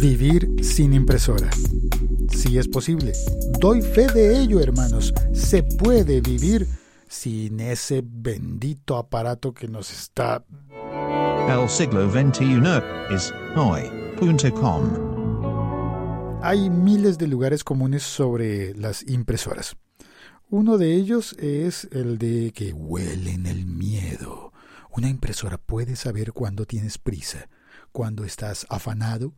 Vivir sin impresora. Sí es posible. Doy fe de ello, hermanos. Se puede vivir sin ese bendito aparato que nos está... El siglo XXI es hoy.com. Hay miles de lugares comunes sobre las impresoras. Uno de ellos es el de que huelen el miedo. Una impresora puede saber cuándo tienes prisa, cuando estás afanado,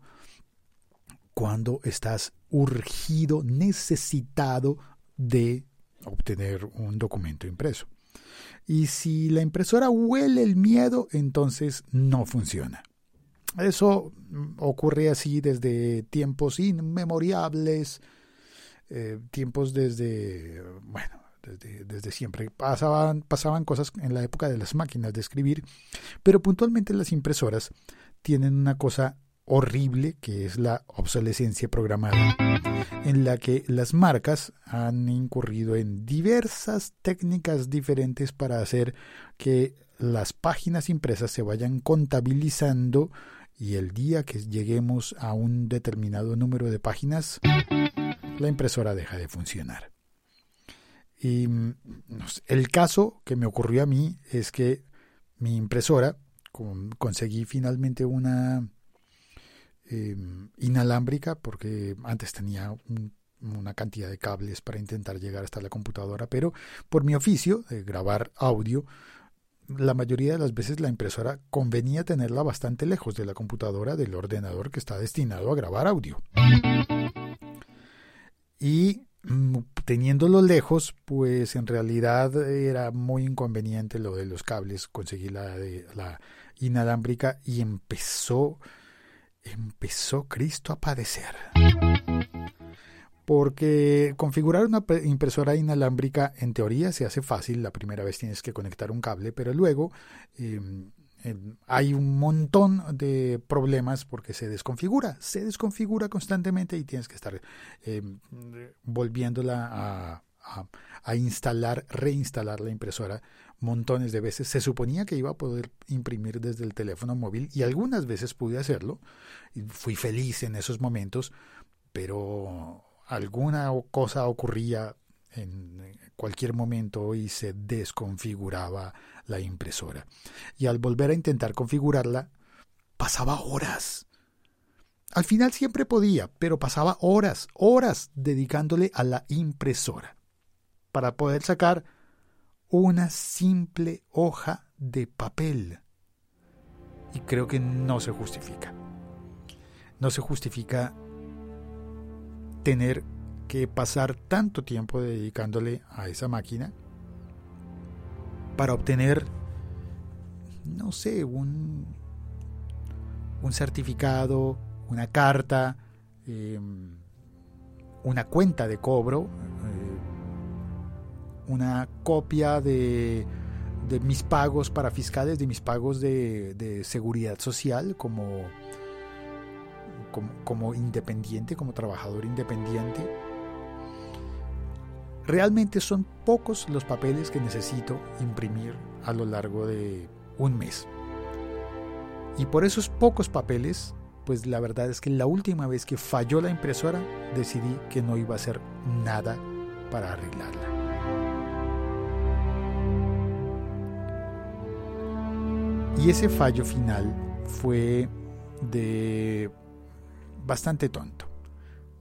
cuando estás urgido, necesitado de obtener un documento impreso. Y si la impresora huele el miedo, entonces no funciona. Eso ocurre así desde tiempos inmemoriales, eh, tiempos desde, bueno, desde, desde, siempre. Pasaban, pasaban cosas en la época de las máquinas de escribir, pero puntualmente las impresoras tienen una cosa horrible que es la obsolescencia programada, en la que las marcas han incurrido en diversas técnicas diferentes para hacer que las páginas impresas se vayan contabilizando y el día que lleguemos a un determinado número de páginas, la impresora deja de funcionar. Y el caso que me ocurrió a mí es que mi impresora, conseguí finalmente una eh, inalámbrica porque antes tenía un, una cantidad de cables para intentar llegar hasta la computadora, pero por mi oficio de grabar audio, la mayoría de las veces la impresora convenía tenerla bastante lejos de la computadora del ordenador que está destinado a grabar audio. Y mm, teniéndolo lejos, pues en realidad era muy inconveniente lo de los cables, conseguí la, la inalámbrica y empezó empezó Cristo a padecer. Porque configurar una impresora inalámbrica en teoría se hace fácil, la primera vez tienes que conectar un cable, pero luego eh, hay un montón de problemas porque se desconfigura, se desconfigura constantemente y tienes que estar eh, volviéndola a, a, instalar, reinstalar la impresora montones de veces. Se suponía que iba a poder imprimir desde el teléfono móvil y algunas veces pude hacerlo. Fui feliz en esos momentos, pero alguna cosa ocurría en cualquier momento y se desconfiguraba la impresora. Y al volver a intentar configurarla, pasaba horas. Al final siempre podía, pero pasaba horas, horas dedicándole a la impresora para poder sacar una simple hoja de papel. Y creo que no se justifica. No se justifica tener que pasar tanto tiempo dedicándole a esa máquina para obtener, no sé, un, un certificado, una carta, eh, una cuenta de cobro, una copia de, de mis pagos para fiscales, de mis pagos de, de seguridad social como, como, como independiente, como trabajador independiente. Realmente son pocos los papeles que necesito imprimir a lo largo de un mes. Y por esos pocos papeles, pues la verdad es que la última vez que falló la impresora, decidí que no iba a hacer nada para arreglarla. Y ese fallo final fue de bastante tonto.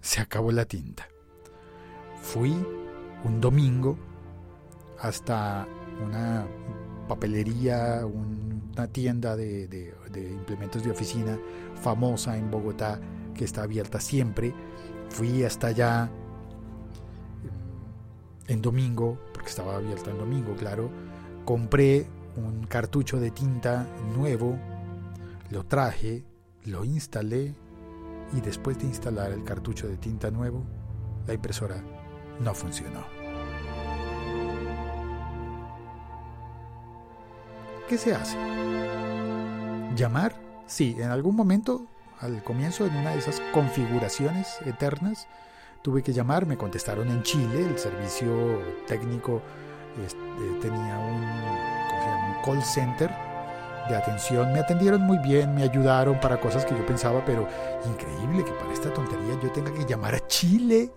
Se acabó la tinta. Fui un domingo hasta una papelería, una tienda de, de, implementos de oficina famosa en Bogotá que está abierta siempre. Fui hasta allá en domingo, porque estaba abierta en domingo, claro. Compré un cartucho de tinta nuevo, lo traje, lo instalé y después de instalar el cartucho de tinta nuevo, la impresora no funcionó. ¿Qué se hace? ¿Llamar? Sí, en algún momento, al comienzo, en una de esas configuraciones eternas, tuve que llamar, me contestaron en Chile, el servicio técnico este, tenía un, call center de atención, me atendieron muy bien, me ayudaron para cosas que yo pensaba, pero increíble que para esta tontería yo tenga que llamar a Chile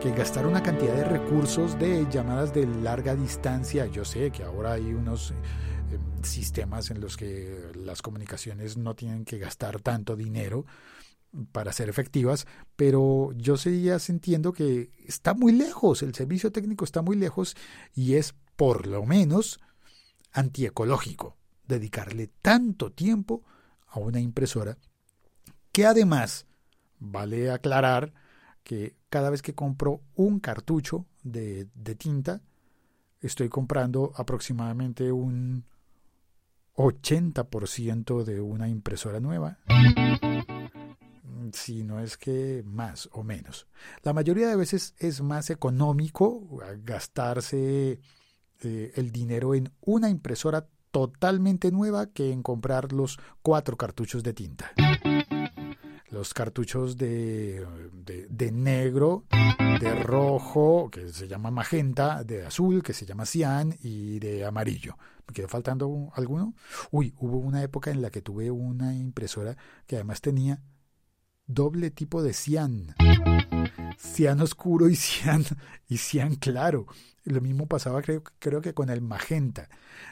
que gastar una cantidad de recursos de llamadas de larga distancia. Yo sé que ahora hay unos eh, sistemas en los que las comunicaciones no tienen que gastar tanto dinero para ser efectivas, pero yo seguía sintiendo que está muy lejos, el servicio técnico está muy lejos y es por lo menos antiecológico dedicarle tanto tiempo a una impresora que además vale aclarar que cada vez que compro un cartucho de, de tinta, estoy comprando aproximadamente un 80% de una impresora nueva. Si no es que más o menos. La mayoría de veces es más económico gastarse eh, el dinero en una impresora totalmente nueva que en comprar los cuatro cartuchos de tinta los cartuchos de, de, negro, de rojo, que se llama magenta, de azul, que se llama cian, y de amarillo. ¿Me quedó faltando alguno? Uy, hubo una época en la que tuve una impresora que además tenía doble tipo de cian. Cian oscuro y cian, y claro. Lo mismo pasaba creo, creo que con el magenta.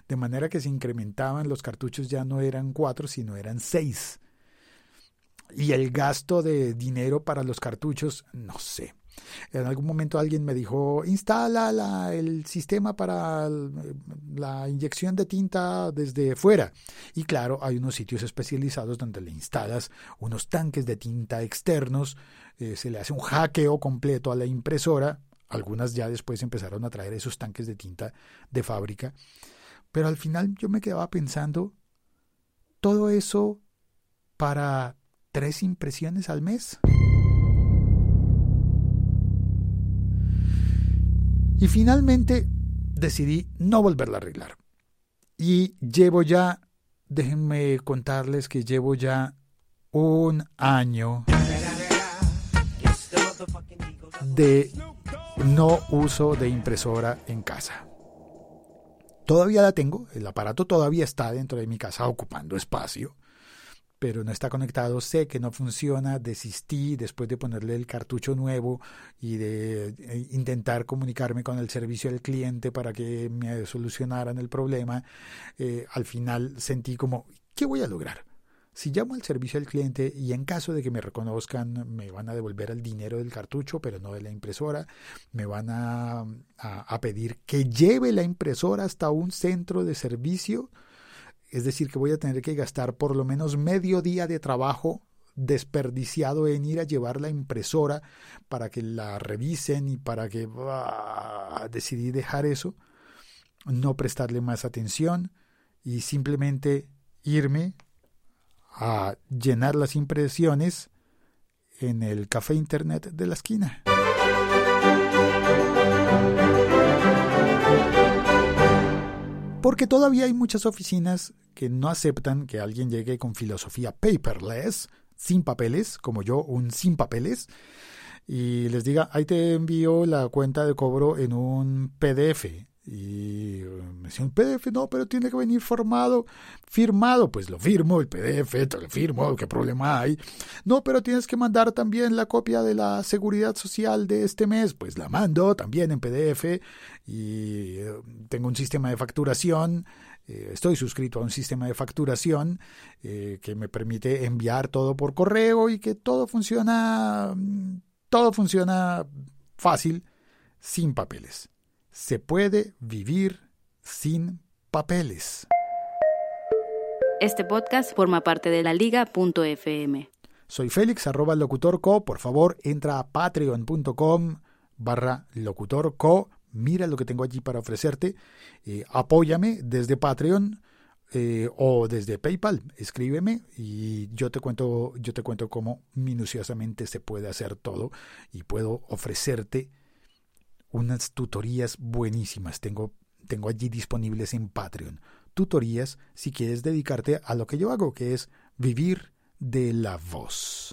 De manera que se incrementaban, los cartuchos ya no eran cuatro, sino eran seis y el gasto de dinero para los cartuchos, no sé. En algún momento alguien me dijo, instala el sistema para la inyección de tinta desde fuera. Y claro, hay unos sitios especializados donde le instalas unos tanques de tinta externos, eh, se le hace un hackeo completo a la impresora. Algunas ya después empezaron a traer esos tanques de tinta de fábrica. Pero al final yo me quedaba pensando, todo eso para tres impresiones al mes. Y finalmente decidí no volverla a arreglar. Y llevo ya, déjenme contarles que llevo ya un año de no uso de impresora en casa. Todavía la tengo, el aparato todavía está dentro de mi casa ocupando espacio, pero no está conectado, sé que no funciona, desistí después de ponerle el cartucho nuevo y de eh, intentar comunicarme con el servicio al cliente para que me solucionaran el problema. Eh, al final sentí como, ¿qué voy a lograr? Si llamo al servicio al cliente y en caso de que me reconozcan me van a devolver el dinero del cartucho, pero no de la impresora, me van a, a pedir que lleve la impresora hasta un centro de servicio, es decir, que voy a tener que gastar por lo menos medio día de trabajo desperdiciado en ir a llevar la impresora para que la revisen y para que ah, decidí dejar eso, no prestarle más atención y simplemente irme a llenar las impresiones en el café internet de la esquina. Porque todavía hay muchas oficinas que no aceptan que alguien llegue con filosofía paperless, sin papeles, como yo, un sin papeles, y les diga, ahí te envío la cuenta de cobro en un PDF. Y me decían, PDF, no, pero tiene que venir formado, firmado. Pues lo firmo, el PDF, te lo firmo, ¿qué problema hay? No, pero tienes que mandar también la copia de la seguridad social de este mes. Pues la mando también en PDF y eh, tengo un sistema de facturación. Eh, estoy suscrito a un sistema de facturación eh, que me permite enviar todo por correo y que todo funciona, todo funciona fácil, sin papeles se puede vivir sin papeles. Este podcast forma parte de la liga.fm. Soy Félix, arroba locutorco. Por favor, entra a patreon.com barra locutorco. Mira lo que tengo allí para ofrecerte. Eh, apóyame desde Patreon eh, o desde PayPal. Escríbeme y yo te cuento, yo te cuento cómo minuciosamente se puede hacer todo y puedo ofrecerte unas tutorías buenísimas. Tengo, tengo allí disponibles en Patreon. Tutorías si quieres dedicarte a lo que yo hago, que es vivir de la voz.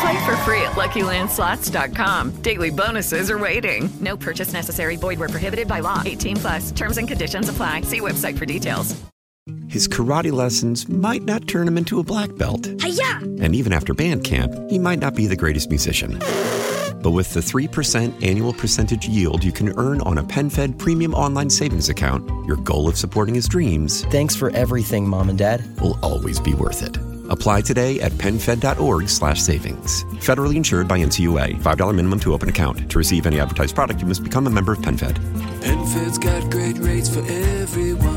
Play for free at LuckyLandSlots.com. Daily bonuses are waiting. No purchase necessary. Void where prohibited by law. 18 plus. Terms and conditions apply. See website for details. His karate lessons might not turn him into a black belt. Hi-ya! And even after band camp, he might not be the greatest musician. But with the 3% annual percentage yield you can earn on a PenFed premium online savings account, your goal of supporting his dreams Thanks for everything, Mom and Dad. will always be worth it. Apply today at penfed.org slash savings. Federally insured by NCUA. $5 minimum to open account. To receive any advertised product, you must become a member of PenFed. PenFed's got great rates for everyone.